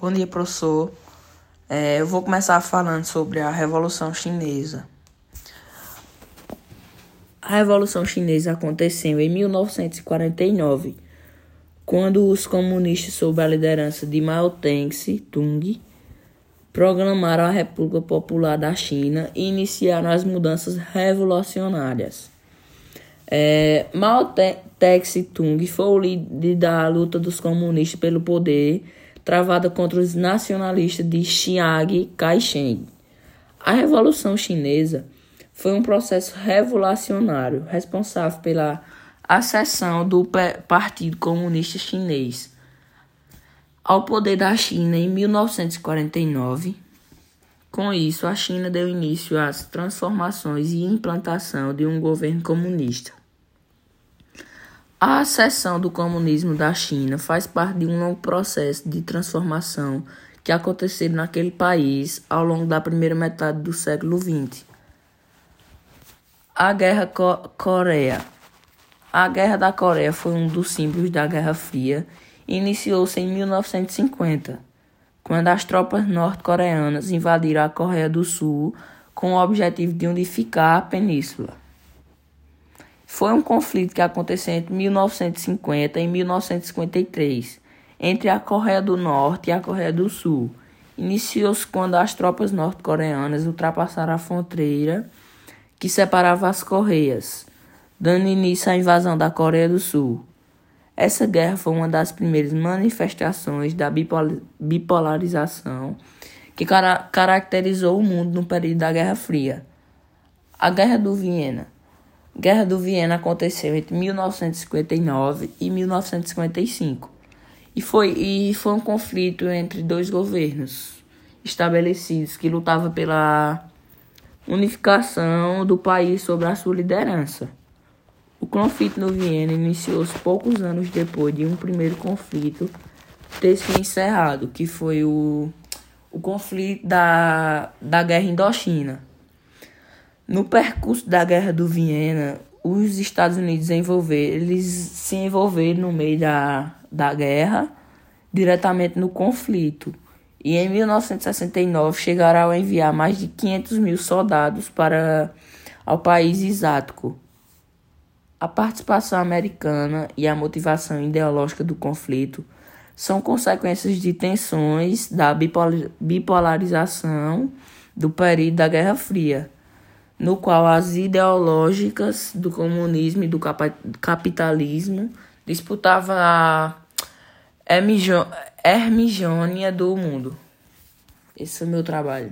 Bom dia, professor. É, eu vou começar falando sobre a Revolução Chinesa. A Revolução Chinesa aconteceu em 1949, quando os comunistas, sob a liderança de Mao Tse-tung, proclamaram a República Popular da China e iniciaram as mudanças revolucionárias. É, Mao Tse-tung foi o líder da luta dos comunistas pelo poder travada contra os nacionalistas de Chiang Kai-shek. A Revolução Chinesa foi um processo revolucionário responsável pela acessão do Partido Comunista Chinês ao poder da China em 1949. Com isso, a China deu início às transformações e implantação de um governo comunista. A ascensão do comunismo da China faz parte de um longo processo de transformação que aconteceu naquele país ao longo da primeira metade do século XX. A Guerra Co Coreia. A Guerra da Coreia foi um dos símbolos da Guerra Fria e iniciou-se em 1950, quando as tropas norte-coreanas invadiram a Coreia do Sul com o objetivo de unificar a península. Foi um conflito que aconteceu entre 1950 e 1953 entre a Coreia do Norte e a Coreia do Sul. Iniciou-se quando as tropas norte-coreanas ultrapassaram a fronteira que separava as Coreias, dando início à invasão da Coreia do Sul. Essa guerra foi uma das primeiras manifestações da bipolarização que caracterizou o mundo no período da Guerra Fria. A Guerra do Viena Guerra do Viena aconteceu entre 1959 e 1955 e foi, e foi um conflito entre dois governos estabelecidos que lutavam pela unificação do país sob a sua liderança. O conflito no Viena iniciou-se poucos anos depois de um primeiro conflito ter se encerrado, que foi o, o conflito da, da Guerra Indochina. No percurso da Guerra do Viena, os Estados Unidos envolver, eles se envolveram no meio da, da guerra, diretamente no conflito. E em 1969 chegaram a enviar mais de 500 mil soldados para ao país exático. A participação americana e a motivação ideológica do conflito são consequências de tensões da bipolarização do período da Guerra Fria no qual as ideológicas do comunismo e do capitalismo disputavam a hermigênia do mundo. Esse é o meu trabalho.